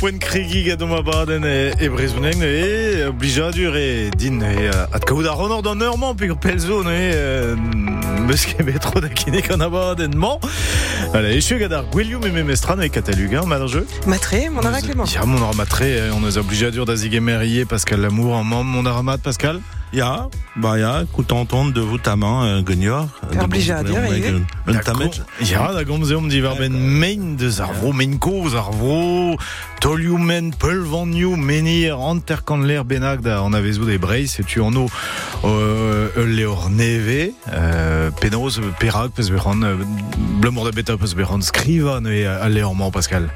point crigi ga doma baden e, e brezounen e obligadur e din e at kaout a renor d'an eurman pe pelzo ne e meus ket betro da kinek an abaden man Voilà, et je suis gadar Guillaume et Memestran avec Cataluga, mal jeu. Matré, mon ara Clément. Ya, mon ara matré, on est obligé à dur d'aziguemerier Pascal Lamour en membre, mon ara mat, Pascal? Ja, bah ja, content de vous ta main, Gugnor. Obligé à dire, Un tamet. Ja, da gomze om di ben main de zarvro, main ko, zarvro, toliu men, pelvanniu, menir, anterkan l'air benag da, on avait zou des brace, et tu en o, euh, leor neve, euh, penaos, perag, pes beran, blemour de beta, beran, skrivan, leor man, Pascal.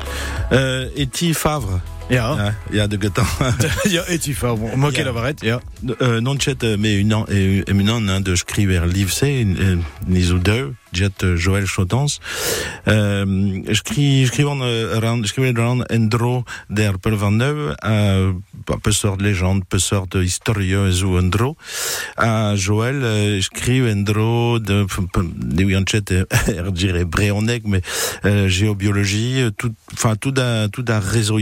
Euh, et ti favre? Ja. Ja, ja de getan. ja, et tu fa, bon, moi qu'elle avaret, ja. Euh, non chet, mais une an, et une an, de scriver livse, ni ou deux, jet Joël Chotans. Euh, je crie, je crie je crie endro der euh, peu sort de légende, peu sort de historieuse ou endro. À Joël, je crie endro de, de oui er dirais bréonec, mais, euh, géobiologie, tout, enfin, tout d'un, tout d'un réseau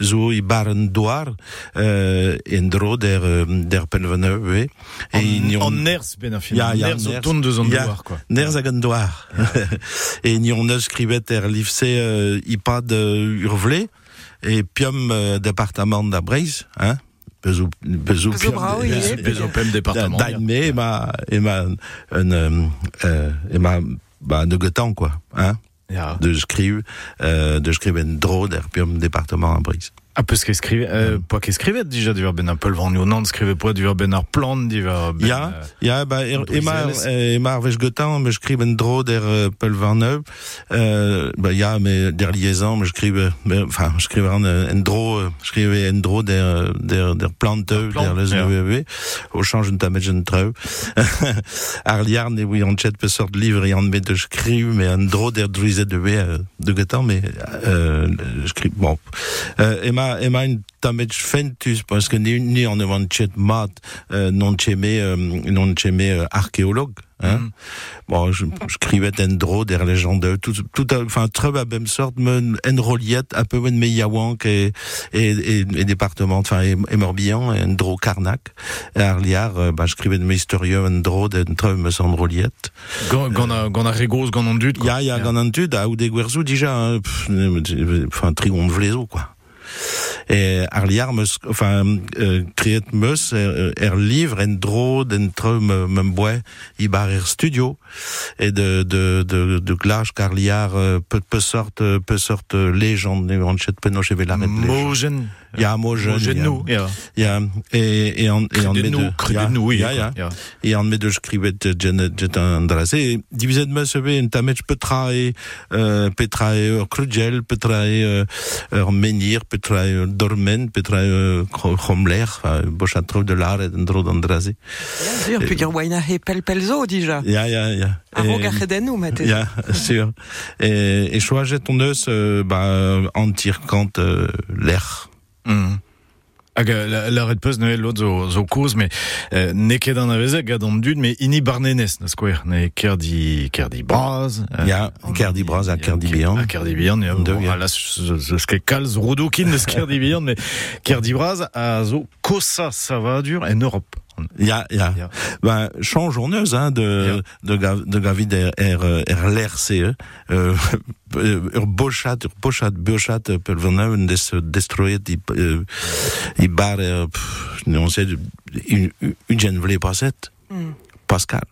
zo i baren doar euh, endro der der et en, ni on eus skrivet er livse euh, ipad uh, urvle et pium uh, département da Breiz hein Bezo, bezo, Bezo brao, oui. Bezo pem département Daime, et ma, et ma, un, euh, et ma, bah, de getan, quoi, hein. Ja. de skrive euh, de dro der Brise. Ah, parce qu'escrive, euh, pas qu'escrive déjà du verben un peu le vent non skrive pas du verben ar plan du verben. Ja, ja, ba, er, emar, emar vech getan, me skrive en dro der uh, pel van neuve, euh, ba, ja, me der liaison, me skrive, me, enfin, skrive en, en dro, skrive en dro der, der, der Plan, der les neuve, au change un tamet en treu. ar liarn, e oui, an chet pe sort livre, e an met de skrive, me en dro der druizet de euh, de getan, me, euh, skrive, bon. Euh, ema, ema un tamet fentus, parce que ni, ni avant chet mat, euh, non cheme, euh, non cheme euh, archéologue, hein. Mm. Bon, je, je crivais en dro der légende, tout, enfin, très à même sorte, men, en reliette, un peu men meyawank et, et, et, et département, enfin, et, et Morbihan, et en dro Carnac, et Arliar, euh, bah, de mystérieux en dro d'en très me semble reliette. Gant gant a gant a regos gant an dud. quoi. Ya, ya, gant an tud, a ou de gwerzou, déjà, hein, enfin, trigon vlezo, quoi. Et Arliar, meus, enfin, euh, kriet meus, er, er livre en dro d'entre me, me bois, i bar er studio, et de, de, de, de glage euh, peu, sorte, peu sorte légende, Ja. Ja, et, et en, et en Credet nou, credet nou, oui. ja, ja. Skrivet jet jet andras. Et divizet me sebe en petrae, euh, petrae crugel, petrae euh, ur menir, petrae ur dormen, petrae ur cromler, bochat trou de l'art et dro d'andrase. Bien sûr, puis gur waina he pel pelzo, déjà. Ja, ja, ja. A Et- ro gachedennou, mate. Ja, sûr. Et, et eus, euh, bah, euh, l'air. Mm. Hag la, la red peus ne l'autre zo, zo koz, mais euh, ne ket an avezek gant an dud, mais ini barnenez, na skwer, ne kerdi, kerdi braz. euh, Ya, kerdi braz a kerdi bihan. A kerdi bihan, ya, bon, ket kalz de kerdi bihan, mais kerdi braz a zo kosa, ça va dur, en Europe. Ja, ja. Ja. Ben, champ journeuse, hein, de, de, Gav- de Gavid er, er, er l'RCE, euh, ur bochat, ur bochat, bochat, pel veneu, des, destroyet, i, euh, i bar, euh, pff, non sait, une, une gen vle passet. Mm. Pascal.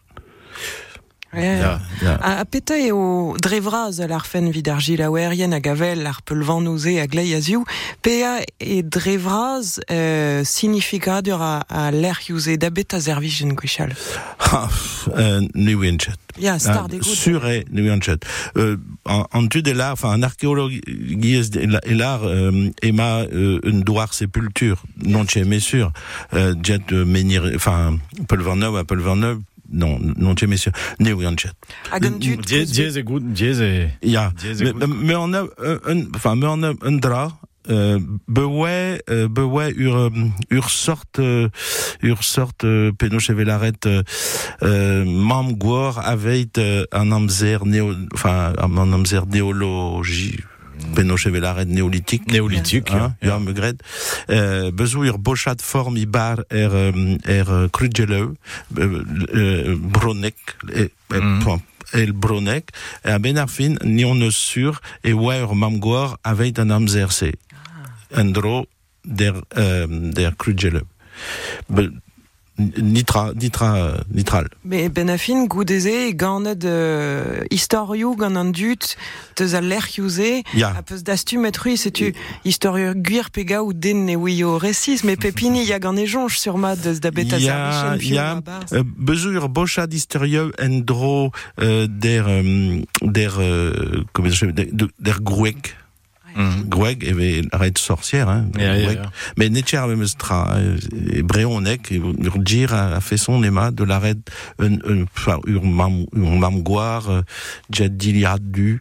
Ja. Ja. A, a peta eo drevraz al arfen vid ar gilaouerien a gavel ar pelvan nouze a glei a ziou, pea e drevraz euh, significadur a, a youze da bet a zervijen gwechal. Ha, euh, ni winchet. Ya, star Ah, de gout. Sur et ni winchet. Euh, en, en tu de l'art, enfin, un archéologue, guise et l'art, euh, Emma, euh, une doire sépulture, non mes sûr, euh, jet de menir, enfin, Pelverneuve à Pelverneuve, non, non chez mes sûr, ni winchet. Hag an dud Diez, diez e gout, diez e... Ja, mais on a, un, enfin, mais on a un drap, euh, euh, ur, ur sorte, euh, ur velaret, euh, mam gwor avait, euh, un amzer néo, enfin, un amzer néologie, Penoche red néolithique. Néolithique, hein, ja. ja. Euh, bochat bar er, um, er uh, euh, euh, bronek, point, el bronek, e a ben ar fin, ni on eus sur, e mamgor aveit an amzerse. Un dro der, euh, der krudgeleu. Nitra, nitra, nitral. Mais Benafin, goudeze, ganet euh, historiou, gant an dut, teus a lerciouse, Ya. a peus dastu metrui, setu historiou guir pega ou den ne wio recis, mais pepini, ya gant e jonge sur ma deus da beta Ya, ya, euh, bezo ur bochat isterieux en dro euh, der, euh, der, euh, comment je der, der grouek. Gweg eve red sorcière, hein. Mais netcher tra, euh, breonek, a, fait son ema de la red, un, un, enfin, ur mam, ur mam goar, euh, jet diliad du,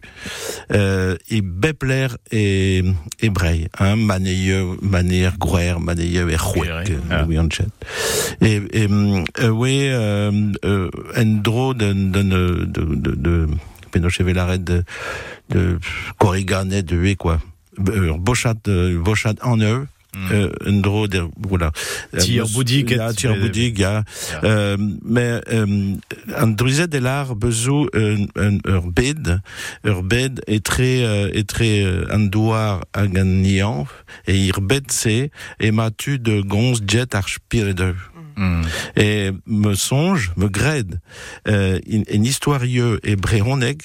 euh, e bepler e, e brei, hein, maneieu, maner gwer, e c'hwek, Ouais, euh, ah. oui. Et, et, euh, ouais, euh, euh, en dro de, de, de, de, Penoche Velaret de, de Corriganet de Hue, quoi. Euh, Bochat, euh, Bochat en eux. Euh, un dro de, voilà. Tir Euh, boudig, Ja, tir mais- boudig, ja. Euh, mais, euh, un druiset de l'art bezou un, un, ur bed, ur bed est très, euh, est très, euh, un douar à ganian, et ir bed c'est, et matu de gonz jet archpire de. Mhm. Et me songe, me grède, euh, une, une historieux et bréoneg,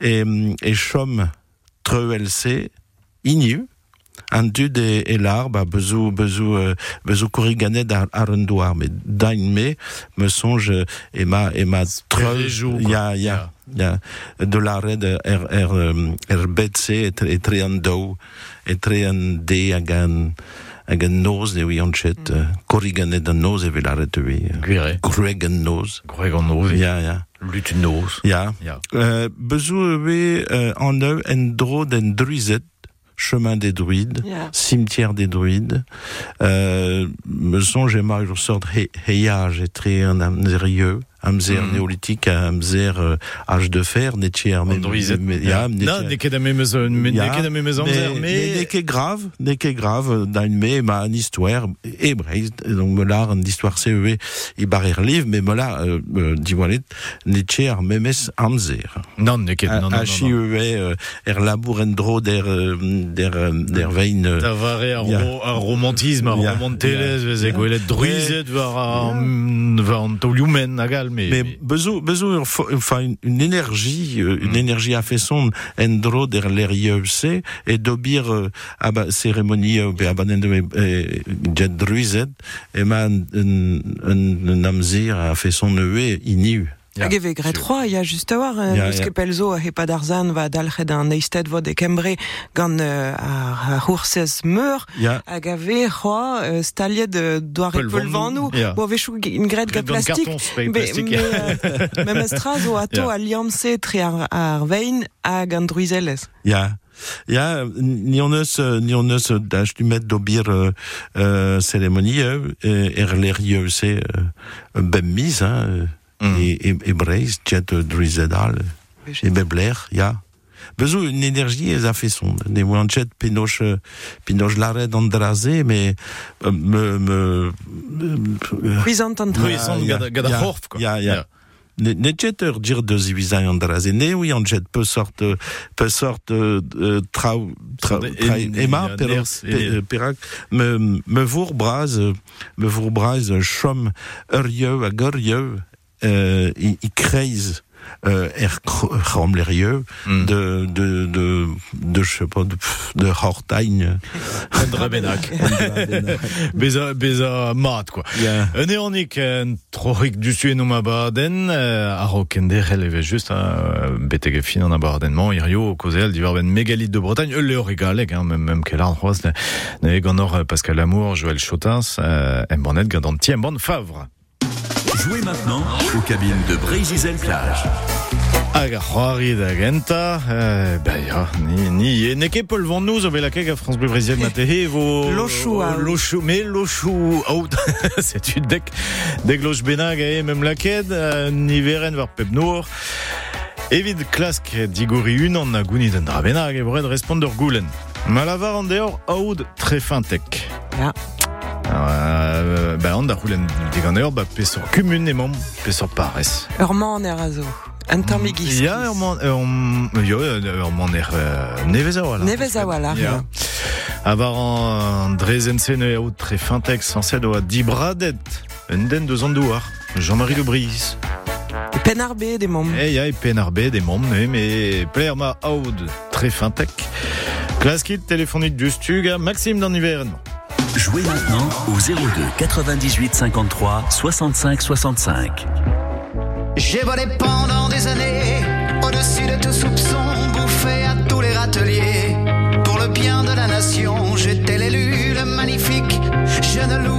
et, et chom treuelse, inu, un dud et, et l'arbre, a bezou, bezou, euh, bezou corriganet ar, ar un doar, mais dain me, me songe, et ma, et ma treu, Spérejou, il y a, quoi. il y a, il y a, de la red, er, er, euh, er betse, et, et tre an et tre an de, hag an, hag an noz, ne oui, an chet, euh, corriganet an noz, e vel arret oui. Gwire. Greg an noz. Greg an noz. Ja, ja. Lut noz. Ja. Ja. Euh, bezou eve euh, en eu en dro d'en druizet, chemin des druides, Ya. cimetière des druides. Euh, me songe ema ur sort he, heiage et tre an amzerieux, amzer Mhm. néolithique, amzer euh, âge de fer, netier. An druizet. Ja, Non, ne ket a memez, ne Ja, ket a memez amzer, mais, mais... ne ket grave, ne ket grave, d'un me, ma an histoire, et donc me lar an histoire CEE, i barer liv, mais me la, euh, euh, diwalet, ne tier memes amzer. Non, ne ket, non, non, A non. chi non. eue, euh, er labour en dro der, euh, der, der vein, Ta vare ar, Ja. ro, ar romantisme, Ja. romantelez, vez e gwelet druizet war an, war an tolioumen agal, mais... Mais besoin, besoin, enfin, une, une énergie, euh, une énergie à fait son, en dro der l'ERIEC, et d'obir, euh, à ba, cérémonie, euh, de, euh, jet druizet, et ma, un, un, un amzir a fait Hag eve gret roi, ya just a war, Ja, yeah, ja. yeah. pelzo a hepa d'arzan va dalchet an eisted vod e kembre gant uh, ar hoursez meur, Ja, hag ave roi uh, staliet de doare Peulvan pelvan nou, Ja. bo vechou une gret ga plastik, euh, Mem estraz o ato a liamse tre ar, ar vein hag an druizelez. ja. Ja, ni on eus, euh, ni on eus d'ach du met d'obir euh, euh, cérémonie, euh, er l'ERIEC, euh, ben mise, hein, euh, Mm. et, et, et breiz, jet euh, druizedal, et bebler, ja. Bezo une énergie ez a fait son. Ne pinoche, euh, pinoche laret andrazé, mais euh, me, me, me Cuisant an Oui, tra. sans ja, gada- horf, quoi. ja. Ne, jet ur dir de zivizai andrazé. Ne oui an jet peu sorte, euh, peu sorte, euh, euh, trau, ema, euh, perak, me, me vour braz, euh, me vour braz, euh, hag euh, i, i kreiz, euh, er Mm. de, de, de, de, je sais pas, de, de hortagne. Andra benak. Beza, beza mat, quoi. Ja. Un eonik en troik du suen om abaden, euh, a ro kender eleve just euh, betege fin an abadenman, irio, kozel, divar ben mégalith de Bretagne, eux le regaleg, hein, même, même quel art, ne, ne gant or Pascal Lamour, Joël Chotins, euh, en bonnet, gant tiem bon favre. Jouez maintenant aux cabines de Brésil Plage. Hag a c'hoari da genta, euh, ben ya, ni, ni, e neke pol vant nous, obe la keg a France Bleu Brésil vo... Lochou, ah. Lochou, mais lochou, out, c'est une dec, deg loch benag, e, même la ked, euh, ni veren var pep nour. Evit klask digori unan na gounid an drabenag e voret responder goulen. Ma lavar an deor aoud tre fintek. Ja. Euh, ba an da roulen digan eur, ba pesor kumun emom, pesor pares. Ur man er a zo. Un tamm egiz. Ya, ur man, ur, yo, ur man er nevez a wala. Nevez a wala. Ya. Avar an drezen e aoud tre fintek sanset oa dibradet. Un den deus an douar. Jean-Marie Lebris. E pen ar bet e mom. E ya e pen ar bet e mom, ne, me pler ma aoud tre fintek. Klaskit telefonit dustug a Maxime d'an hiveren. Jouez maintenant au 02 98 53 65 65. J'ai volé pendant des années, au-dessus de tout soupçon, bouffé à tous les râteliers. Pour le bien de la nation, j'étais l'élu, le magnifique, jeune loup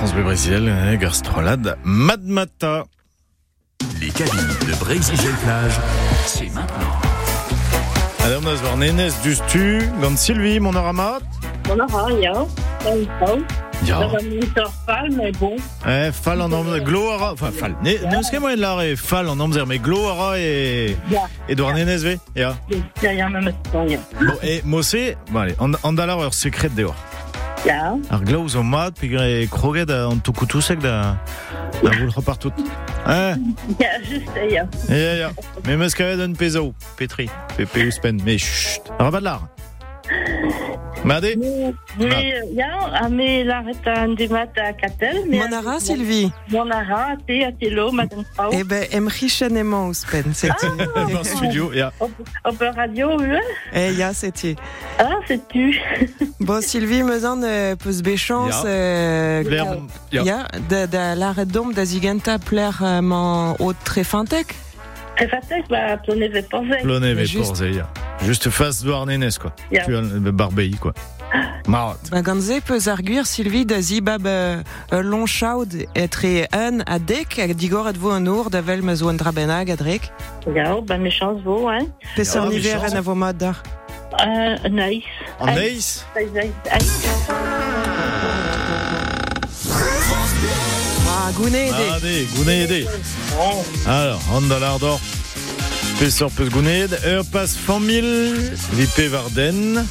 France Bleu Brésil, eh, Garstrolade, Madmata. Les cabines de Brésil Plage, c'est maintenant. Voir Nénès du Stu, gant Sylvie, mon aramat. Mon aura, ja. Fall, mais bon. Eh, fall en amzer, gloara, enfin, fall. Ne, fall en amzer, mais gloara e, Ja, e doar nenez ve, ya. ja, ja, maar met z'n ja. Bon, e, mosse, bon, allez, an, an dalar ur sekret deor. Ja, Ar glaouz o mat, pe gre kroget an toukoutousek da, da voul repartout. Eh, ja, just, ja. ya, ya. Me meus kavet un pezo, Petri, pe pe ouspen, me chut. Rabat lar. Made Mais, ja, mais la retan du mat à Catel. mais- Monara, Sylvie Monara, te, a telo, madame Frau. Eh ben, em richen emañ ouspen, seti. Dans studio, ya. Op, de radio, oui. Eh, ya, seti. Ah, c'est tu. Bon, Sylvie, meus an euh, peus bechans... Ya. euh, ya. Da, da l'arret dom da zigenta pler euh, man o tre fintek Très fatek, bah, ton avait pensé. Plone ve Juste. porze, ya. Juste face doar nenez, quoi. Ya. Tu as le barbei, quoi. Marat. Ba ganze peus arguer, Sylvie, da zibab euh, euh, long chaud etre un a dek, digor et vo un our da vel meus o an drabenag a drek. Bah, méchance vaut, hein. Pes Ya, an hiver en a vo mat dar. Euh, goune ede. Ade, gounede. Alors, an da lar d'or. Pesor peus gouned, ur pas famil, vipe varden,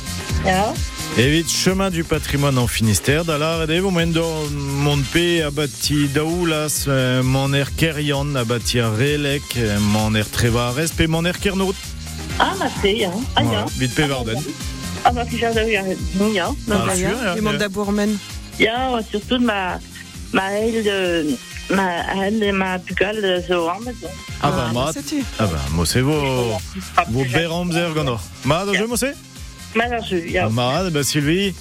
Ja. evit chemin du patrimoine en Finistère, da lar ede, vo men d'or mont pe a bati daoulas, euh, man er kerian, a bati a relek, euh, man er treva a rest, pe man er kernout. Ah, ma c'est, hein. Ah, ja. Vit pe varden. Ah, bah, puis j'avais eu un... Ja. Ah, Ya, sûr, ya, e mont ya. da bourmen. Ja, surtout de ma... Ma aile de... Ma bugale zo. Ah mat. Ah vo... Vo beramzer gant Ma, da je mo se? Ma ja. Ah, Ma, bah, Sylvie,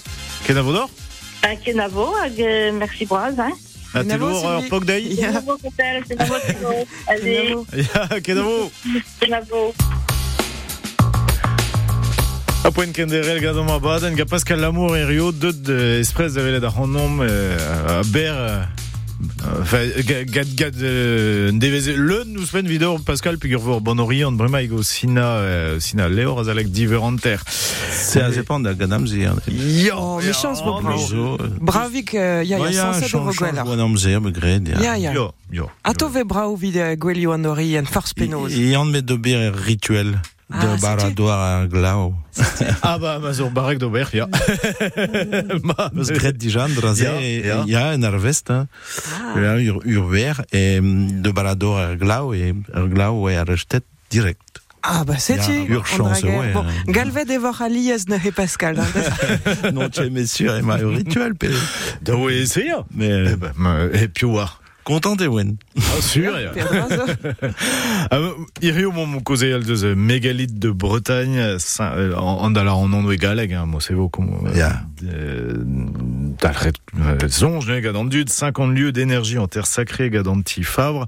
ken a vo d'or? Hag, euh, merci braz, hein. A Ken a vo, telour ur Sylvie pok dei? Ya, Kenavo, Cotel, kenavo, kenavo. Allez, Ya, ken a vo? kenavo. A poen ken derel gado ma baden, ga Pascal Lamour rio, euh, espres ar honom euh, a ber... euh, Enfin, gad, gad, gad euh, le nous spen vidor Pascal pigur vor bon orient bremaig o sina euh, sina leor azalek diveranter. C'est à dépend de la gadamzi. Yo, bon, mais- Bravik, euh, ya, ya, gwelar. Bonamzer, begred. Ya, ya. Yo, yo. Vid euh, gwelio en force penoz. Met de bir rituel Ah, de c'est-tu baradoir à glau. Ah bah, ma zour barek d'ober, ya. Ma- Parce gret dijan, draze, Ya, ya. il y a un harvest, hein. Ah. Là, ur, urber, et de baradoir à glau, et glau, et à rejetet direct. Ah, bah. Ya, urgence, ouais, Bon, hein. galvet evor aliez ne he Pascal. hein. non, tu es messieurs, et ma rituel, pe. Da ese ya. Mais, Eh ben, ma- e pioar. Content, Ewen. Ah, sûr, brazo. Ah, Irio mon causé al deus mégalith de Bretagne sa- euh, en en dalar en ondo e galeg hein, mo se vo comme Ya. dalret euh, zonj gad an dud 50 lieux d'énergie en terre sacrée gad an ti favre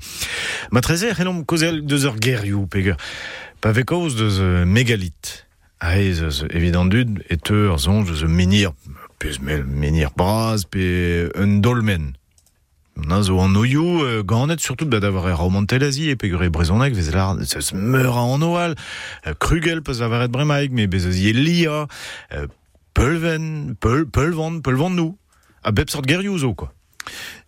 ma trezer renom causé al deus ur gerioù peger pa ve kaoz deus mégalith a ez eus evident dud et eur zonj deus menir pez mel menir braz pe un dolmen Na zo an euh, ganet surtout da d'avoir e romantelazi e pegure brezhonek vez lar zeus meur an oal euh, krugel peus avaret bremaik me bez eus lia euh, peulven peul peulvan peulvan nou a bep sort gerioù quoi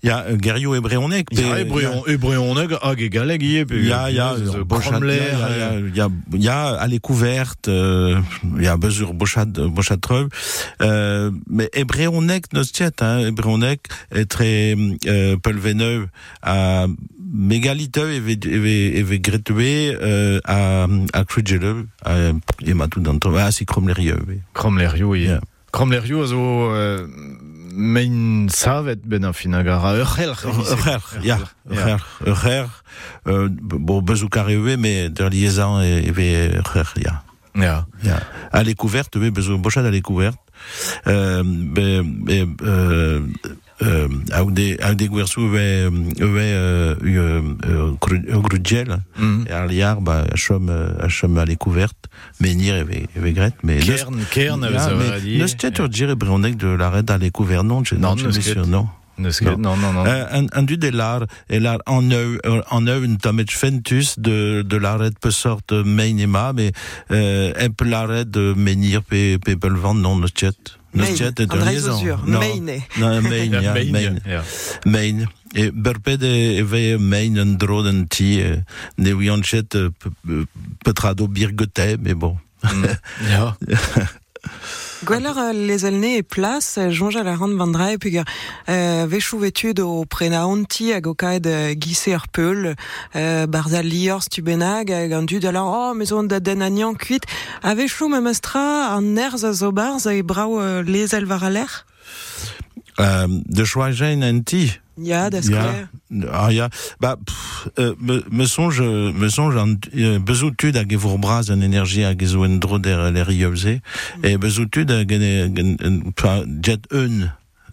Il y a euh, Guerriot et Bréonec. ya e breon e breonek hag e galeg ie pe Il y a, il y a, zeus, euh, Bochat- kromler, il y a, euh, il y a, il y a à les couvertes, euh, il y a Bezur Bochat, Bochat Treuve, euh, mais Ebréonec Nostiet, hein, Ebréonec est très, euh, Pelveneux, à Mégaliteux et ve Gretue, euh, à, à Crugele, à, et ma tout dans à si Cromlerieux, oui. kromlerioù ie Ya. kromlerioù a zo euh, mein savet ben an fin hag ara ur c'hel Frère, ja, frère, frère, euh, bon, Bezou Carré, mais de liaison et, et, frère, ja. ya. Ja. À les couvertes, oui, besoin Bochat à les Euh, ben, euh, euh, avec des, avec des gouersous, ouais, ouais, euh, euh, euh, grudgel. Et à bah, à à à couvertes, menir et et grette, mais. Kern, Kern ne se tête, dire, Brionec de l'arrêt à les couvertes, non, je, Non, non, non. Non, non, non. Euh, un, un du des l'art, et l'art en œuvre, en œuvre, une tamet fentus de, de l'arrêt peu sorte main et ma, mais, euh, un peu l'arrêt de menir pe, pe non le chat. De André liaison. Main. Non, Main, ja, ja. Main. E berped e eve Main un dro d'an ti, e, ne wianchet e, pe- pe- petrado birgete, mais bon. Ja. Gweller euh, les elne e plas, euh, jonge a la rand vandra e peog euh, vechou vetud o prena onti hag o kaed euh, gise ar peul, euh, barza lior stubenag hag an dud alors oh mais on da den anian kuit, a vechou me mestra an erz e brao euh, les el var a l'air Euh, de choagen an ti. Ya, da skler. Ah, ja. Bah, pff, euh, me, me songe, me songe an, euh, bezoutud hag e vour braz an energie hag e zo en dro der l'er ieuze, e bezoutud hag en, en, en, enfin, jet un,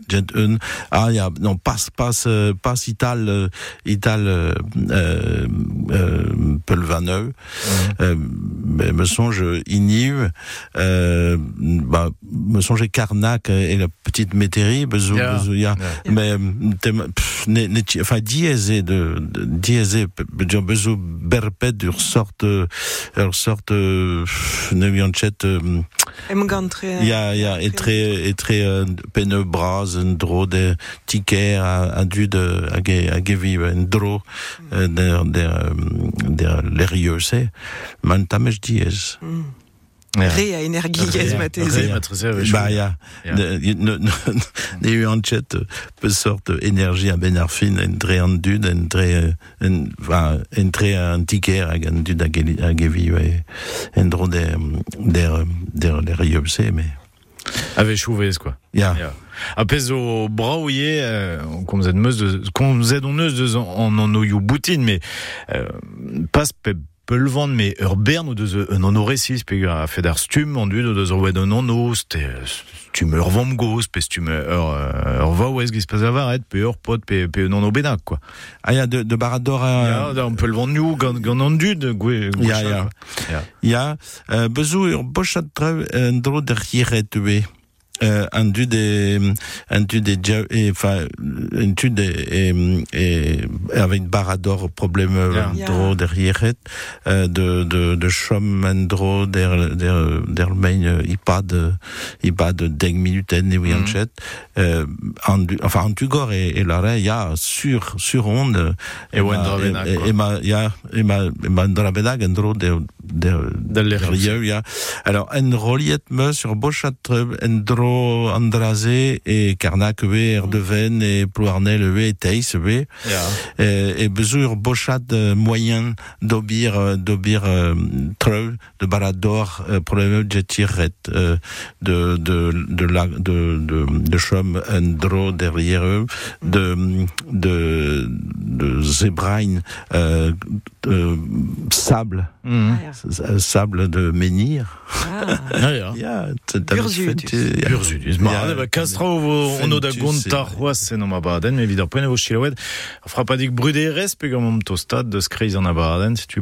jet un, ah, ja, non, pas, pas, euh, pas ital, euh, ital, euh, euh, euh, pelvaneu, euh, mais me songe iniv, euh, bah, me songe Carnac et la petite métairie, bezou, Ja. bezou, ja. Ja. Mais, pff, ne, ne, enfin, diésé de, diésé, bezou berpet ur sorte, ur sorte, euh, ne euh, ja, ja, et très, et très, euh, pene bras, un dro de ticker, a, a du de, a ge, a ge vive, un dro, euh, der, der, euh, der, l'eriose, man tamech diez. Ja. Re a energie ez Re, mateze. Bah, chet pe sort a fin en tre dud, en tre, en, enfin, en tre an tiker hag an dud hag e- hag e vive e- en dro der, der, der, der iobse, mais, A vechou vez, quoi. ja. Ja. A euh, zed meus de, kom zed on eus deus an an oioù boutin, mais euh, pas pe pelvan, mais ur bern ou deus un an oresis, pe a fet ar stum, an dud o deus ur un an oz, te stum ur vam goz, pe stum ur, euh, ur vaouez giz pez avaret, pe ur pot, pe, pe un quoi. Ah, ya, de, de barador a... Ja, da, an pelvan nou, gant, gant an dud, gwe, Ya, ya. Ja, euh, bezou ur bochat trev en dro der hiret ue. Euh, un du des un du des dia- et enfin un du des et, et avec barador problème. Ja. dro derrière euh, de de de chom en dro der der der main euh, ipad ipad deg minuten et oui euh, en du- enfin en tugor et, et il y a sur sur onde Et et, et ma ja et ma et ma dra bennak en dro der der der lieu, ja. Alors, en roliet me sur bochat en dro andraze et karnak ve er deven et ploarnel ve et teis ve Ja. et, et bezur bochat euh, moyen d'obir euh, d'obir euh, treu de balador euh, pour le jetiret euh, de de de la de de de chom en dro derrière eux de de de zebrain euh, de sable Mhm. S- sable de menhir Ah. Ja, ja. ja Burzudus. Burzudus. Ma, ja, kastra o ono da Fentus, gonta c'est- c'hoaz en abaden, mais vidar poen vo chilawed. Fra pas dik bruderez pe gant to stad de skreiz abaden, tu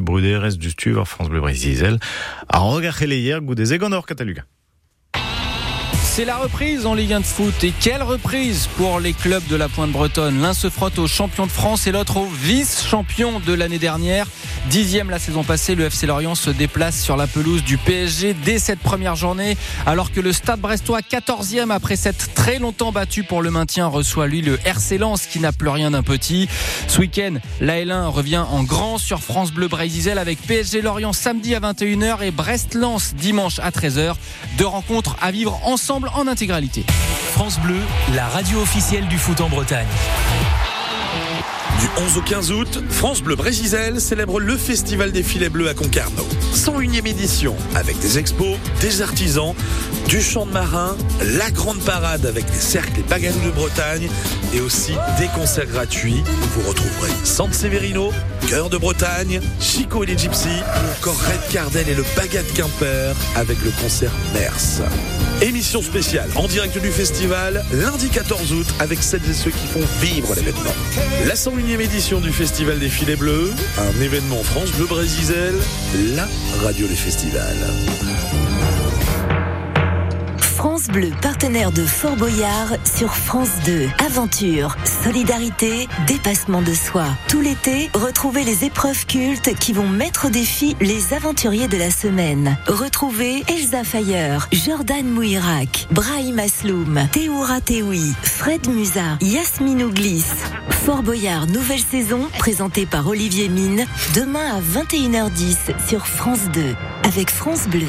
du stu var France Bleu Brésil. A roga hier gout des egon or Cataluga. C'est la reprise en Ligue 1 de foot. Et quelle reprise pour les clubs de la Pointe Bretonne. L'un se frotte au champion de France et l'autre au vice-champion de l'année dernière. Dixième la saison passée, le FC Lorient se déplace sur la pelouse du PSG dès cette première journée. Alors que le Stade Brestois, 14e après s'être très longtemps battu pour le maintien, reçoit lui le RC Lens qui n'a plus rien d'un petit. Ce week-end, la L1 revient en grand sur France Bleu Brésil avec PSG Lorient samedi à 21h et Brest-Lens dimanche à 13h. Deux rencontres à vivre ensemble en intégralité. France Bleu, la radio officielle du foot en Bretagne. Du 11 au 15 août, France Bleu Brésil célèbre le Festival des filets bleus à Concarneau. 101e édition avec des expos, des artisans, du chant de marin, la grande parade avec des cercles et bagalous de Bretagne et aussi des concerts gratuits. Vous retrouverez San Severino, Cœur de Bretagne, Chico et les Gypsies ou encore Red Cardel et le Bagat Quimper avec le concert Mers. Émission spéciale en direct du festival lundi 14 août avec celles et ceux qui font vivre l'événement. 101e édition du Festival des Filets Bleus, un événement France Bleu Brésil, la radio des festivals. France Bleu, partenaire de Fort Boyard sur France 2. Aventure, solidarité, dépassement de soi. Tout l'été, retrouvez les épreuves cultes qui vont mettre au défi les aventuriers de la semaine. Retrouvez Elsa Fayer, Jordan Mouirak, Brahim Asloum, Théoura Teoui, Fred Musa, Yasmine Ouglis. Fort Boyard, nouvelle saison, présentée par Olivier Mine, demain à 21h10 sur France 2, avec France Bleu.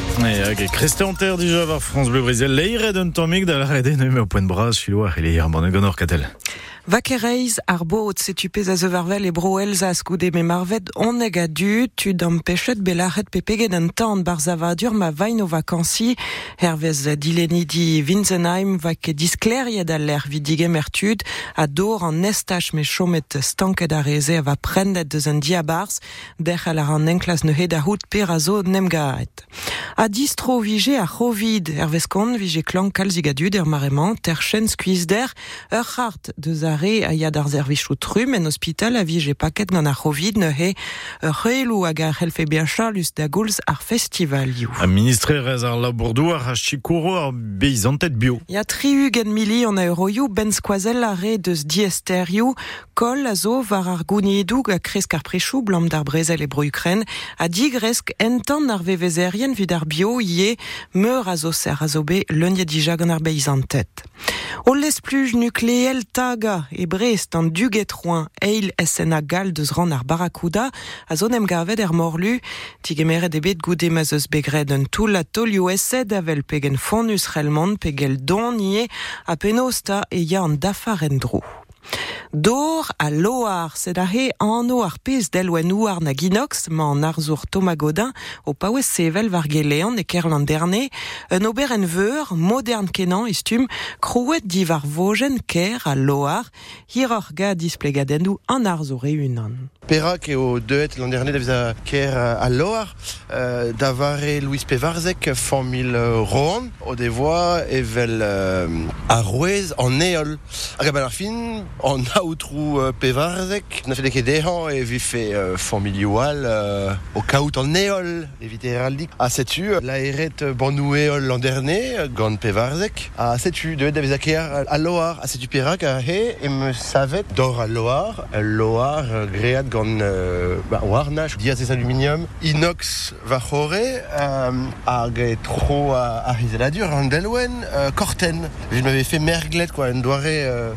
Okay. Christian Ter déjà war France Bleu Brésil leire den Tomik da la rede ne au point de bras chiloa il est hier bon gonor katel. Vakereiz ar bot setupez a zevarvel e bro Elzas goude me on eg tu dam pechet belaret pepeget an tan bar zavadur ma vakansi hervez dileni di Winsenheim va ket diskleriet a l'air vidige mertud a dor an nestach me chomet stanket a reze a va prendet deus an diabars an enklas ne het a hout per a. A distro vige a chovid hervez kon vige klang kalzigadud er marement ter chen skuiz der ur hart deus a re a yad ar zervichou trum en hospital a vige paket gant ar chovid ne he ur relou hag ar helfe beachalus da goulz ar festival you. A ministre rez ar labourdou ar chikouro ar beizantet bio. Ya tri ugen mili an a euroioù ben skoazel a re deus diesterioù kol a zo var ar gouniedou a kresk ar prechou blam d'ar brezel e bro Ukren a digresk entan ar vevezerien vid ar bio ie meur a zo ser a zo be leuniet dija gant ar beizantet. O taga e brest an duget roin eil SNA gal deus ran ar barakuda a zo nem gavet er morlu tigemeret ebet goude ma tolio pegen fonus relmont pegel don ie a penosta e. Dor a loar, sed a he anno ar pez delwen ouar na ginox, an arzour Thomas Godin, o paouez sevel var gelean e kerlan derne, un ober en veur, modern kenan istum, krouet di var vojen ker a loar, hir or ga displegadennou an arzour e unan. Perak eo deuet l'an dernier da veza ker a loar, euh, da vare Louis Pevarzek, famil euh, roan, o de voa evel euh, a rouez an eol. A fin, an aoutrou euh, Pevarzek, na fede ket dehan e vi fe euh, familioual euh, o kaout an eol, evite heraldik. A setu, la eret banou eol l'an dernier, gant Pevarzek. A setu, deuet da veza ker a loar, a setu Perak a he, e me savet dor a loar, loar euh, great gant euh, ba, warnach, diazez aluminium, inox va chore, euh, hag e tro a, a rizeladur an delwen, euh, korten. Je m'avais fait merglet, quoi, un doare euh,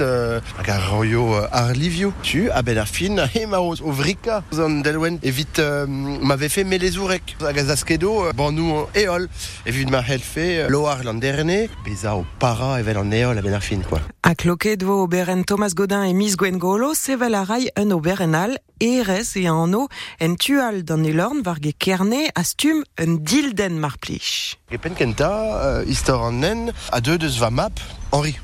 euh, hag a royo euh, ar livio. Tu, a ben ar fin, a he ma oz o vrika, an delwen, evit euh, m'avait fait melezourek, hag a zaskedo, euh, ban nou eol, evit ma helfe, euh, loar l'an dernier, beza o para evel an eol a ben ar fin, quoi. A kloket vo oberen Thomas Godin e Miss Gwen Golo, sevel un oberenal, erez e anno en tual dan e lorn var ge kerne a stum un dilden mar plij. E pen kenta, euh, a deux deus va map, Henri,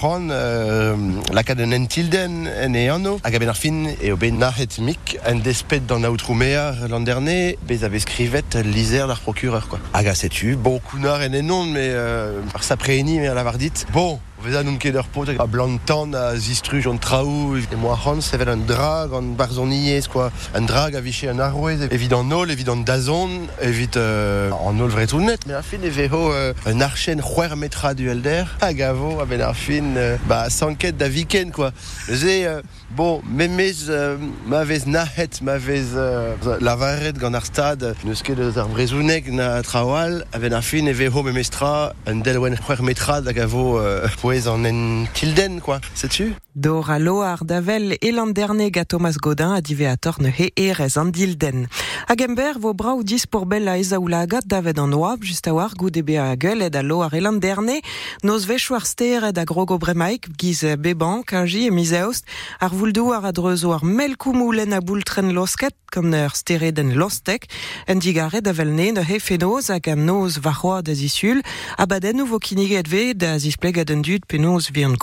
ran, euh, la en tilden en e anno, hag a ben ar fin e o ben nahet mik, en despet dan aotrou mear l'an dernier, bez ave skrivet liser d'ar procureur, quoi. Hag a setu, bon, kounar en non, mais euh, ar sapreeni, mais a la dit, bon, Veza nun ket ur pot a blant tan a zistruj an traoù e moa c'hant sevel un drag an barzon iez quoi. Un drag a viché un arrouez evit an nol an dazon evit euh, an nol vret net. Mais a fin e veho euh, un archen c'hwer metra du elder. Hag a vo a ben ar fin euh, ba sanket da viken quoi. Ze euh, bon memez euh, ma vez nahet ma vez euh, lavaret gant ar stad neus ket eus ar brezounek na trawal a ben ar fin e veho memestra un delwen c'hwer metra hag a vo euh, pouez an en tilden, quoi. Sais-tu? Dor a loar davel e l'an dernier ga Thomas Godin a dive a torne he erez an dilden. Hag ember vo brau dis pour bella a eza ou lagat davet an oab just a war gout ebe a gueul ed a loar e l'an dernier noz vechou ar steret a grogo bremaik giz beban, kaji e mizeost ar vouldou ar adreuzo ar melkoumou len a boultren losket kan ur steret den lostek en digare davel ne ne he fenoz hag an noz varroa da zisul a baden ou vo kiniget ve da zisplegat an dud penoz vi an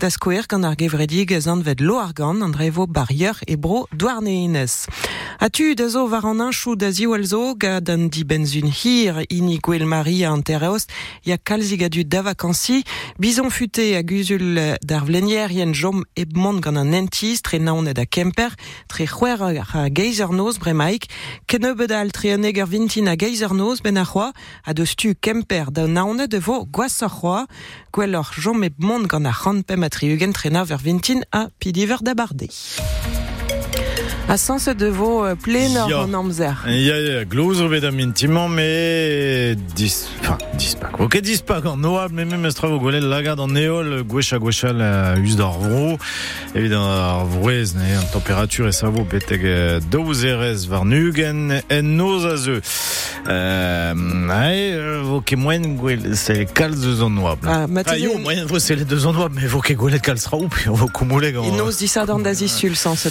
da gant ar gevredig ez an vet lo argan an drevo barrier e bro douarneinez. Atu da zo war an anchou da ziwal zo gad an di benzun hir ini gwell Maria an terreos ya kalzig adu da vakansi bizon fute a guzul d'ar vlenier yen jom ebmont gant an entis tre naonet a kemper tre c'hwer a bremaik kenebet al tre an eger vintin a geizer noz ben a c'hoa a deus tu kemper da naonet de vo gwas a c'hoa gwell or jom ebmont gant a c'hanpem a tre na vintin a pidiver da. À sens de vos pleines en Amzer. Il y a la glouse, mais d'un intime, mais. Dis. Enfin, dis pas. Ok, dis pas quand Noa, mais même Estrave au Golet, Lagarde en Néol, Gouécha, Gouécha, Us d'Arvro, évidemment, Arvroez, en température, et ça vous vaut, Beteg, euh, Douzerez, Varnugen, et nos azeux. Euh, allez, euh, vos kémoines, c'est les cales de zone noire. Ah, Mathilde. Ah, moyen, vous, c'est les deux zones noires, mais vos kégoulettes, cales sera où, puis on va coumouler, grand. Il nous dit ça dans des issues, le sens de.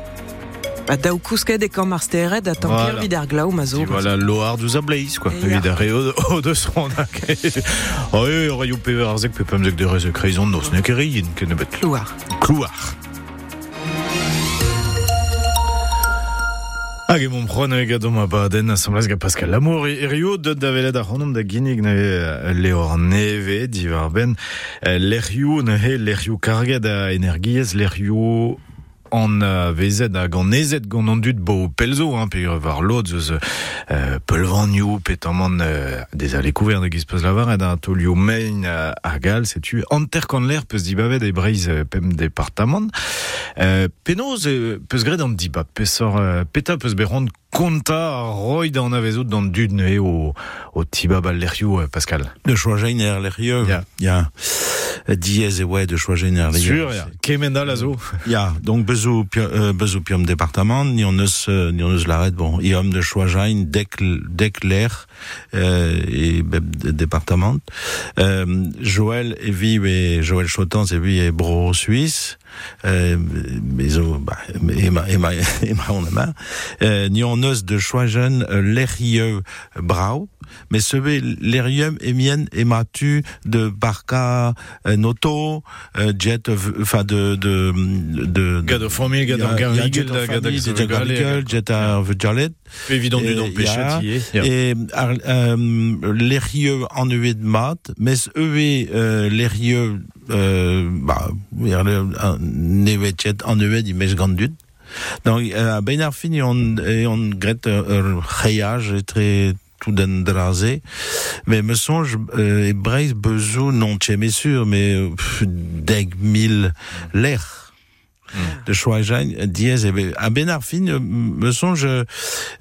ba daou kousket e kam ar steret a tampir Voilà. vid ar glaou ma zo. Ti voilà loar douz a bleiz, quoi. Et Evit ar reo o deus ron hag. Oh, e, ora yo pever ar zek pe pemzek derez e kreizon noz. Ne kere yin, ken ebet Clouar. Clouar. Hag emon c'hoant eo gado ma baden a semblaz ga Pascal Lamour e rio dot da velet ar c'honom da ginig na e leo ar neve di war ben Eh, l'erioù na he l'erioù karget a energiez l'erioù an uh, vezet hag an ezet gant an dud bo pelzo, hein, pe var lot zeus euh, pelvanioù petamant euh, des ale couvert de giz peus lavar ed an tolio mein euh, hag al, setu anter kan l'air peus dibavet e breiz euh, pem departament. Euh, penoz euh, peus gret an dibab, pesor euh, peta peus berand konta a roid an avezout d'an dud ne o, o tibab al lerioù, euh, Pascal. De choagein er l'erieux. Ya. Ya. Diez e ouais de choagein er l'erieux. Sur, ya. Kemenda lazo. Ya, donc bezou euh, bezou piom département, ni on eus euh, ni on eus l'arrêt bon, i homme de choagein dek dek l'air euh, de département. Euh, Joël et vive et Joël Chotans et vie et bro suisse. Euh, mais oh, bah, et ma et ma et ma on a main. Euh, ni on eus de choagein euh, l'erieux brau. Mais ce l'erium et mien et matu de barca euh, noto euh, jet euh, enfin de de de Gad o famil, gad ar garrigel, gad jet garrigel jet ar vudjalet Evident du ie. Ya. et l'erieux en eux de mat mais eux euh, l'erieux bah jet en eux di mes gandud donc à ben ar fin et on on gret euh, très tout den drasé. Mais me songe euh, et Braise bezou non tché mais sûr mais euh, deg mille l'air. De Schweigen, diez et à Benarfin, euh, me songe, euh,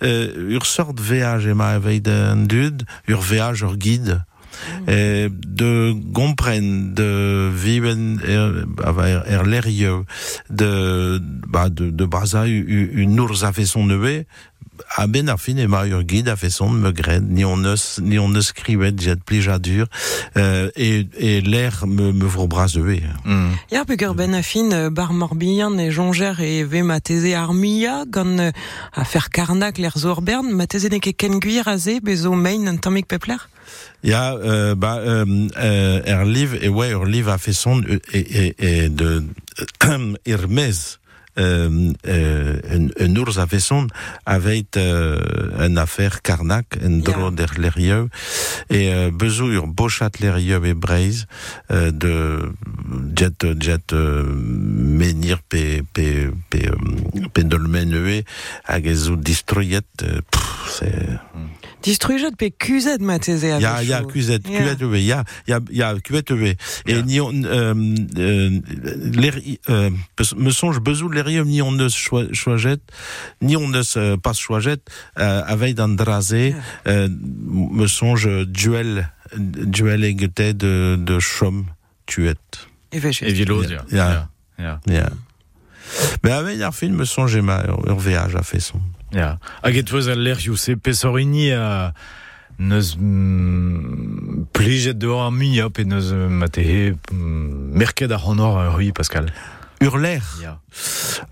ur sort de VH et ma veille d'un dud, ur VH, guide, de gompren, de viven, er, er, er l'erieux, de, bah, de, de Braza, une ours a fait son neveu, à Benarfin et ma ur guide a fait son me ni on ne, ni on ne scrivait, jet plija dur, euh, et, et l'air me, me vro braseux. Mm. Ya peger ben a fin euh, bar morbihan e jonger e ve ma teze ar mia gant euh, a fer karnak l'er zo ur bern, ma teze ne ket ken gwir a ze bezo main an tammik pepler? Ja, euh, bah, euh, euh, er liv, et ouais, er liv a fait son, et, et, et de, Hermès, euh, euh, un, un ours a fait son, avait, euh, une affaire Karnak, un der l'erieux, et, euh, bezou ur bochat l'erieux et braise, euh, de, jet, jet, euh, menir pe, pe, pe, euh, c'est, Distrujet pe kuzet ma teze a Ya, vechou. ya, kuzet, Ya. kuzet EV, ya, ya, ya, kuzet EV. Et ni on, euh, euh, euh, me songe bezou l'erium ni on ne choaget, ni on ne se pas euh, avec d'un drasé, euh, me songe duel, duel egeté de, de chom tuet. E vechet. Et Ya, ya. ya. Ya. Ya. Mais avec un film, me songe ma, VH a fait son. Ya. Hag et feuz al lerioù, se pesorini a neus mm, plijet de ar miop et neus euh, matehe mm, merket ar honor euh, oui Pascal. Hurler. Ya.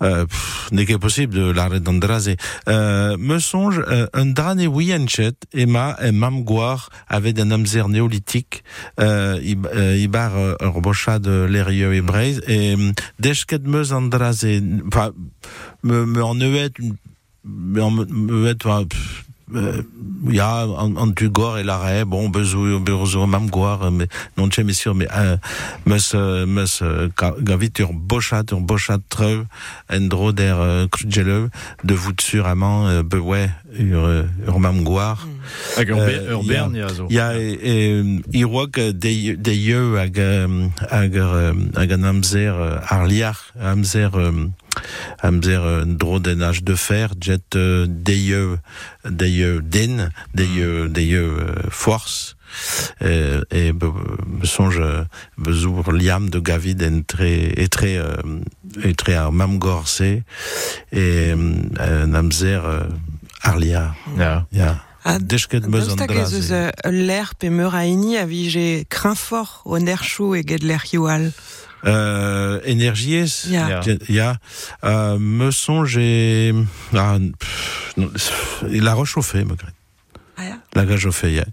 Euh, n'est pas possible de l'arrêt d'Andraze. Euh, me songe, euh, un drane wianchet, Emma, et mam goar, avait un amzer néolithique, euh, euh, i bar, euh, ur bocha de l'erieux et braise, et, euh, deshket meus Andraze, enfin, me, me en neuet, pff, euh, ja, an, du gor et l'arrêt, bon, bezou, bezou, mam goar, mais, non mais sûr, mais, euh, euh, euh, ga- gavit ur bochat, ur bochat treu, en dro der euh, krudjeleu, de vout sûrement, euh, bewe, ur, euh, ur mam goar. Hag ur Euh, be- ur bern, ya, zo. Ya, e, i roak euh, de, de yeu hag, euh, hag, euh, hag an amzer euh, ar liar, amzer, euh, amzer euh, dro den âge de fer, jet euh, de yeu, de yeu den, de yeu, de yeu euh, force, euh, et be, me songe euh, bezour liam de gavid en tre, et très, euh, et très ar mam gorse, et euh, an amzer euh, ar liar. Ya. Ya. Ah, Deshket meus Andraze. ez eus l'air pe meur a ini a vije crin fort o ner chou e get l'air yoal. Euh, énergies Ya. ya. Euh, me songe et ah, pff, non, il a réchauffé me crée Ah, la gage au fait ya.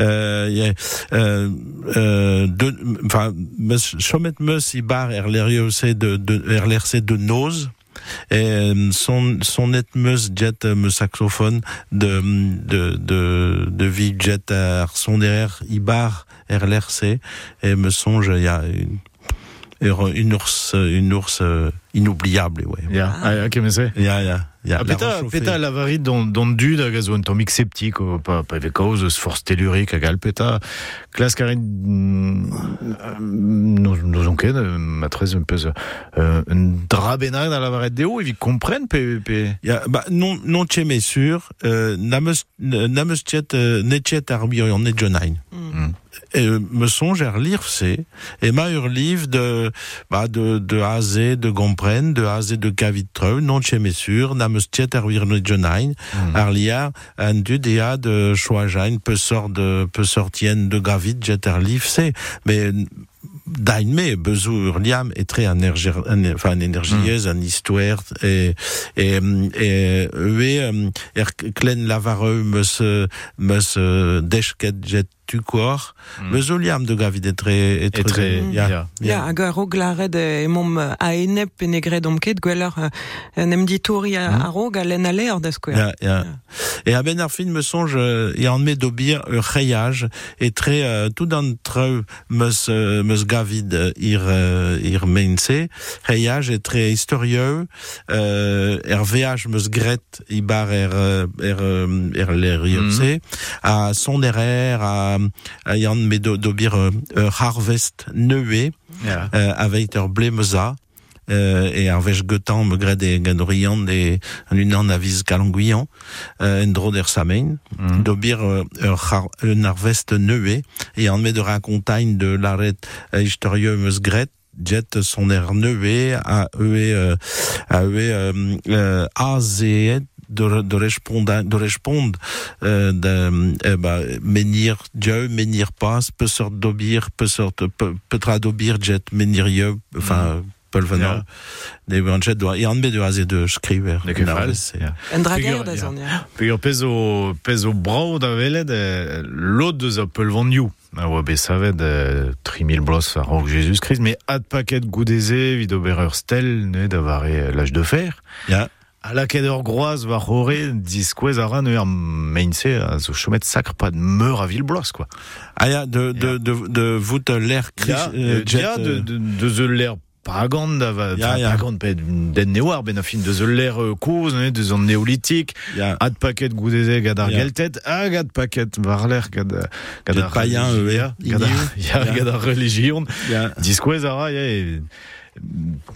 Euh, ya euh, euh, de enfin me chomet me si bar er l'RC de de er l'RC de nose. Et euh, son son net meus jet me saxophone de de de de vie jet son derrière ibar er l'RC et me songe il y a une une ours une ours euh, inoubliable ouais. Ah, ya, kemese. ya ya ya Ah, la peta, peta lavarit don, don dud hag a zo un tomik septik, o, pa, pa eve kaoz eus force tellurik hag al peta. Klas karet, nous, nous on ken, euh, ma trez un peus, euh, un dra benag da lavaret deo, evi kompren pe, pe... Ya, bah, non, non tche mais sûr, euh, nameus, nameus tchet, euh, ne tchet ar bion ne jonain. Mm. Et euh, me songe ar lire c'est, et ma ur livre de, bah, de, de à Z, de Gompren, de à Z de Cavitreux, non tche mais sûr, nameus tchet ar bion ne jonain, ar liar, an du dea de choajain, peu sort de, peu sortien de Gavid, jet ar livre c'est, mais, Dain me, bezou ur liam est très énergie, enfin, énergieuse, Mm. en histoire, et, et, et, euh, er klen lavareux, meus, meus, euh, deshket jet tu corps, Mm. meus o liam de gavid est très, est Et très, ya, ya. Ya, hag a rog laret e mom euh, a enep pe negret omket gweler euh, en em ditori a, rog a len a l'air da skouer. Ya, ya. Et à Ben Arfin me songe, euh, et en met d'obir ur rayage, et très, euh, tout d'entre eux, meus, euh, meus gavid euh, ir, euh, ir meinse, rayage est très historieux, euh, er VH meus gret, i bar er, euh, er, euh, er l'air Mhm. à son erreur, à, yan met d'o- d'obir euh, euh, harvest neué, Ya. euh, avec ur blemeza, euh, et ar vech getan me gred e gadorian e an unan aviz kalanguian euh, en dro der samain Mm. euh, ur un vest neué et an met de racontagne de l'arret euh, historieux meus gret jet son air neué a eux euh, a eux euh, euh, a de, de répondre de répondre euh, de eh ben, menir Dieu menir pas peut sort d'obir peut sort peut peut d'obir jet menir Dieu enfin Pulvenar, de Branchet, et en met de az de skriver. De kefal, ya. En drager Figure- da euh, l'autre de za peul vandiou. A oa bet savet euh, 3000 blos ar rog Jésus-Christ, mais ad paket goudeze vid ober ur stel ne da vare l'âge de fer. Ya. A la ket ur groaz va c'hore diskouez a ran ur mainse a zo chomet sakr pa de meur a vil blos, quoi. Ah ya, de, de, de, de voûte l'air Ya, euh, de, de, de ze l'air pagand pagand den ne war ben a fin de l'air euh, koz, ne, de zon néolithique, ad paket goudeze gad ar geltet, hag ad paket var l'air gad, ar païen, ya, gad ar- religion, Ya. diskouez a ra, ya,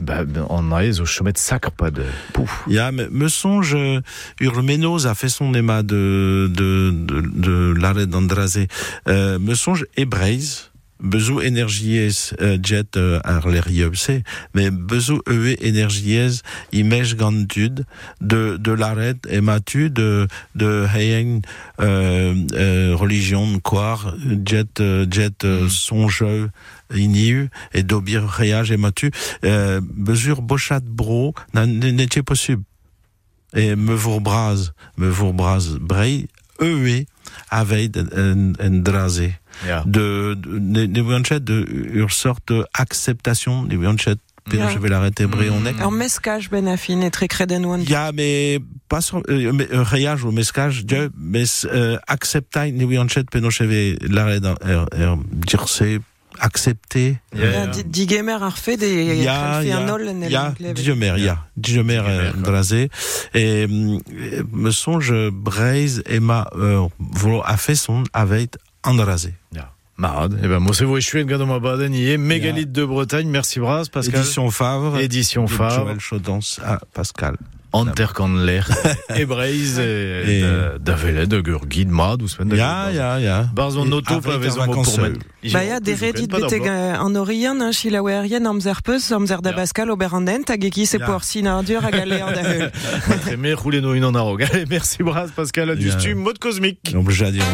ba, an a zo chomet sakr pa de pouf. Ya, me, me songe, euh, Urmenos a fait son éma de, de, de, de l'arrêt d'Andraze. Euh, me songe Hebreis, besoin énergies euh, jet euh, ar mais besoin eux énergies image gantud de de l'arrêt et matu de de Hayen euh, euh, religion quoi jet euh, jet euh, songeux iniu et d'obir réage et matu euh, mesure bochat bro n'était possible? Et me vous brase me vous brase brei eux avait en, en drasé Ja. de de ne ne de une sorte d'acceptation de wianchet Ja. je vais l'arrêter brei on est Ar meskaj ben kreden oan. Ja, mais pas sur euh, mais, euh, réage au mescage de mais euh, accepter ni oui en chat peno cheve l'arrêt er, er, dire c'est accepter Ja, di- Digemer ar fet e Ya, fait un ya, ol en el ya, enclave. Dijomer, ya, Dijomer euh, drasé. Et euh, me songe Braise et ma euh, a fait son avec andrasé. Marad. Eh ben, moi, c'est vous, je suis Gado Mabaden, y est mégalith de Bretagne. Merci, Bras, Pascal. Édition Favre. Édition Favre. Joël Chaudance à Pascal. Anterkanler. et Braise, Et- et Davele, de Gurgid, Mad, ou Sven Ya, ya, ya. Barzon Noto, vaison pour vacanceux. mettre. Ba ya, de redit beteg euh, an orien, an chilaouerien, amzer peus, amzer da Pascal, oberandent, hag eki se por sin ardur hag ale ar da heul. Nous une en arog. Allez, merci, Bras, Pascal, stu, mode cosmique. Obligé à dire.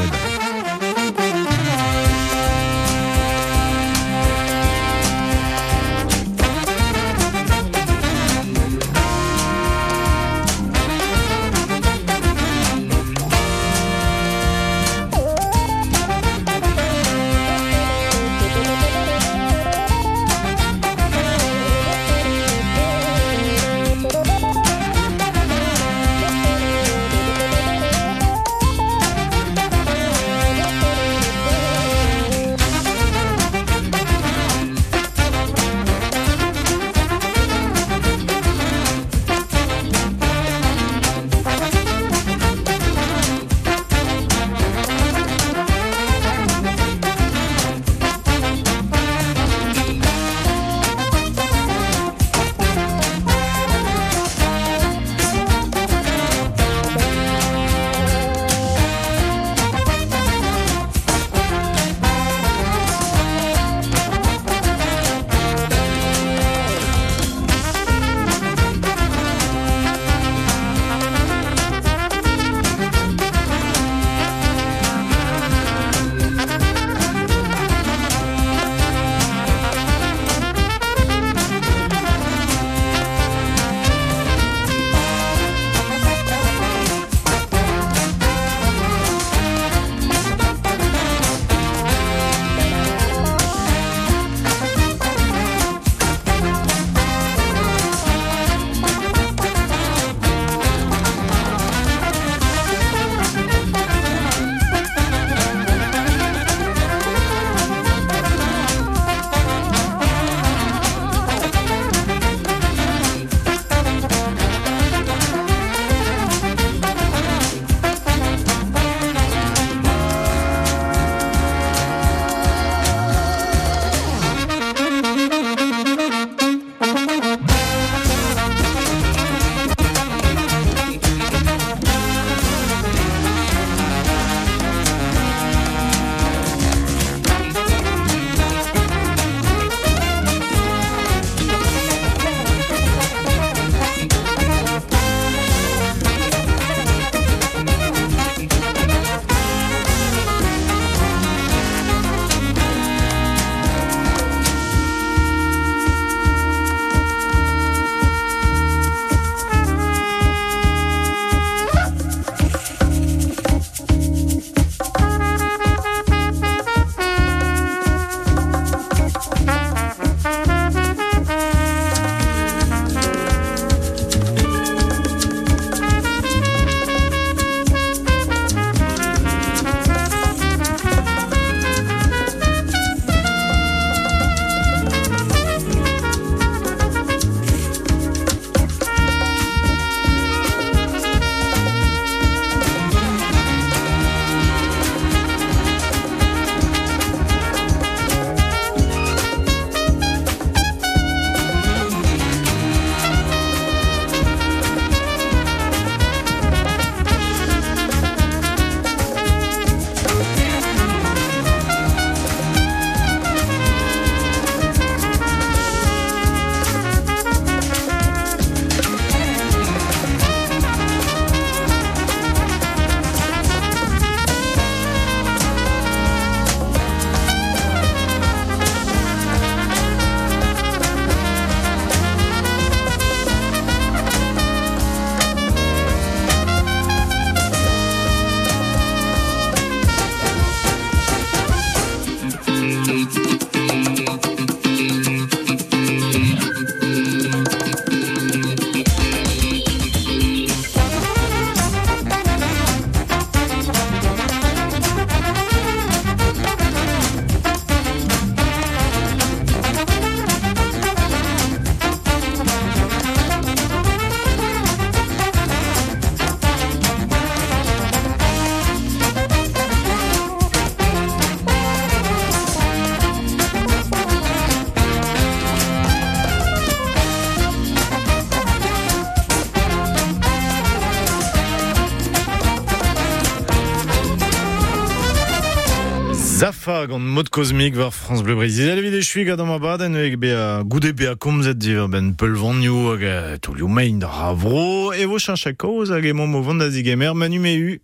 Kozmik war France Bleu Brésil. Elle vide chui gant ma baden eg be a goude be a komzet diver ben a mein hag e mo mo vant da zigemer manu me u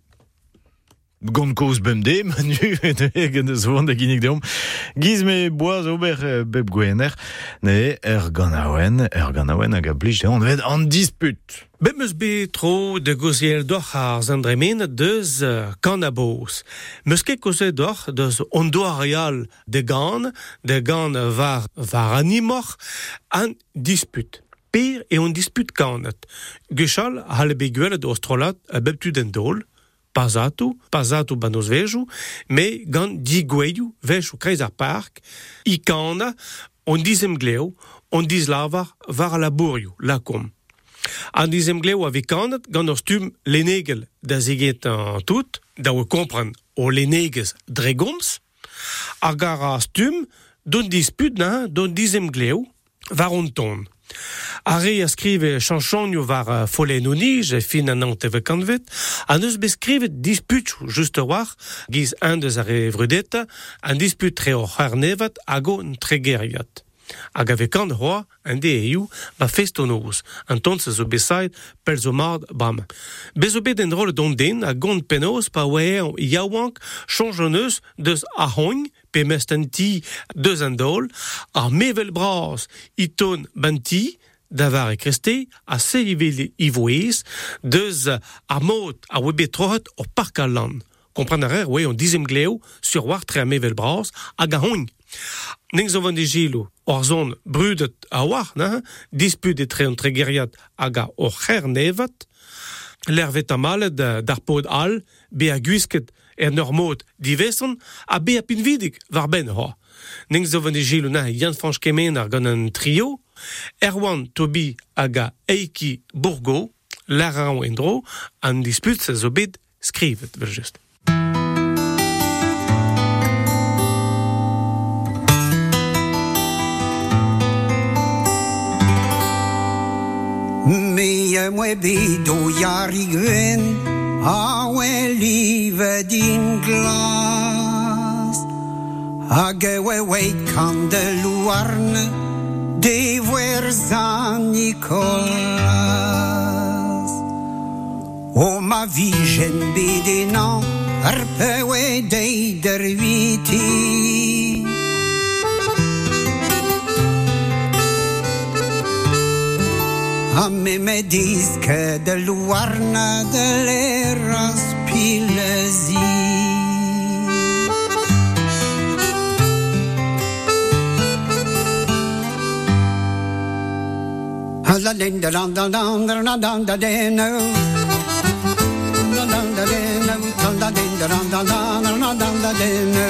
gant koz bem de, manu, gant eus oan da ginnig deom. Giz me boaz ober beb gwener, ne er ganawen, er ganawen hag a blij de anved an disput. Bem eus tro de goziel doch ar zandremen deus kanaboz. Meus ket koze doch deus ondo areal de gan, de gan var, var animor, an disput. Pir e on disput kanet. Gechal, hale beguelet o strolat a beptud en dol, pazatu, pazatu ba nos vejoù, me gant digweioù vejoù kreiz ar park, ikanda, on dizem gleo, on diz lavar var labourioù, lakom. An dizem gleo a vekanat gant ur stum lenegel da zeget an tout, da oa kompren o lenegez dregoms, a gar a stum don disput na, don dizem gleo, var on ton. A re a skrive chanchanio war folen o e fin an teve kanvet, an eus beskrivet disputoù just war, giz an deus a re vrudeta, an disput tre o c'harnevat hag o tregeriat. Hag ave kant roa, an de eiu, ba festonoz, an tont se zo per zo bam. Bez o bet en rol don den a gont penos pa yaouank chanjoneus deus a hong, pe mesten ti deus an dol, ar mevel bras i ton ban ti, davar e kreste, a se ivel i voez, deus a mot webe trohet o ar on sur war tre a. Neng zo vant gilo, or zon brudet a war, na, disput e treon tregeriat hag a o c'her nevat, l'ervet amalet d'ar pod al, be a guisket er nor mod divesan, a be a pinvidik war ben ho. Neng zo vant gilo na, yann Franch Kemen ar gant an trio, Erwan Tobi hag a Eiki Bourgo, Laran Endro, an disput se zo bet skrivet, ver just. Mie mwe bido yari gwen A we live din glas Hage we weit kan de luarne De wer zan Nicolas. O ma vigen bidinan Ar pe we deider viti A me me dis que de luarna de l'eras pilezi La din da dan dan dan dan dan dan da den no Dan dan da den no Dan da din da dan dan dan dan dan dan da den no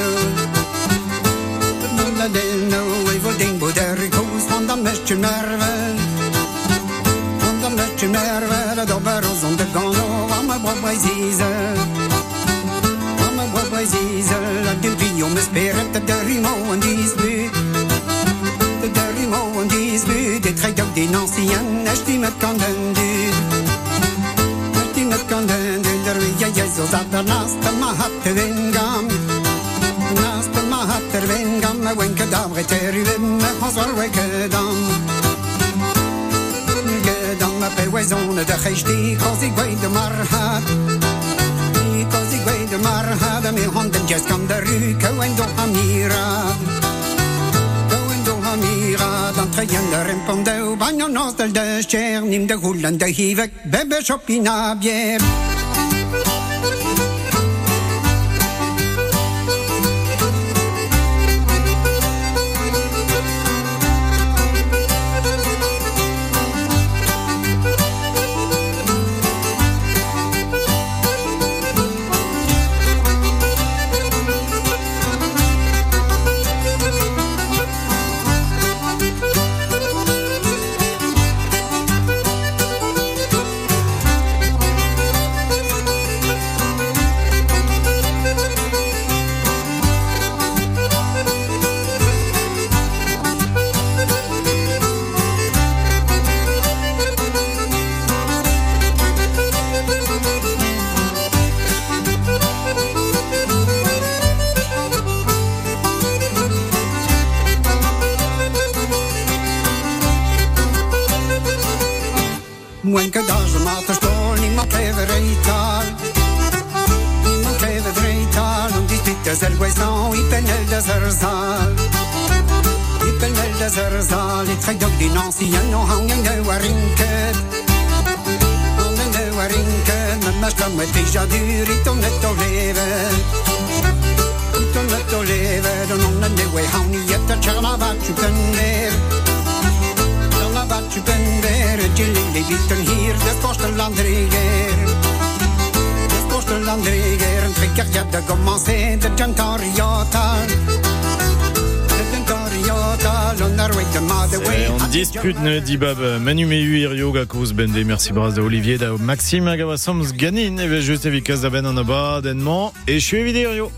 Dan da den no We will ding bo der koos van de mestje mervel Da beros om de gano Van me bob bij zizel Van me bob bij zizel Du bio me speret de rimo en die spuut de derrimo en disbu de trek ook die ancien es die met kan den du es die met kan den du der wie ja ja zo zat der naast der ma hat de wingam naast der ma hat der wingam me wenke dam reter u me hasar weke dam pe wezone de geesti kos ik weet de mar hat Kos ik weet de mar hat me handen just kan der ruke en do amira mira dan treien der rempondeu bagno nos del de cher nim de hullen de hivek bebe chopina bier Dibab, Manu Mehu, Irio, Gakouz, Bende, merci Bras de Olivier, da Maxime, Agawassoms, Ganin, et juste Vikas, Daben, Anaba, Denman, et je suis Irio.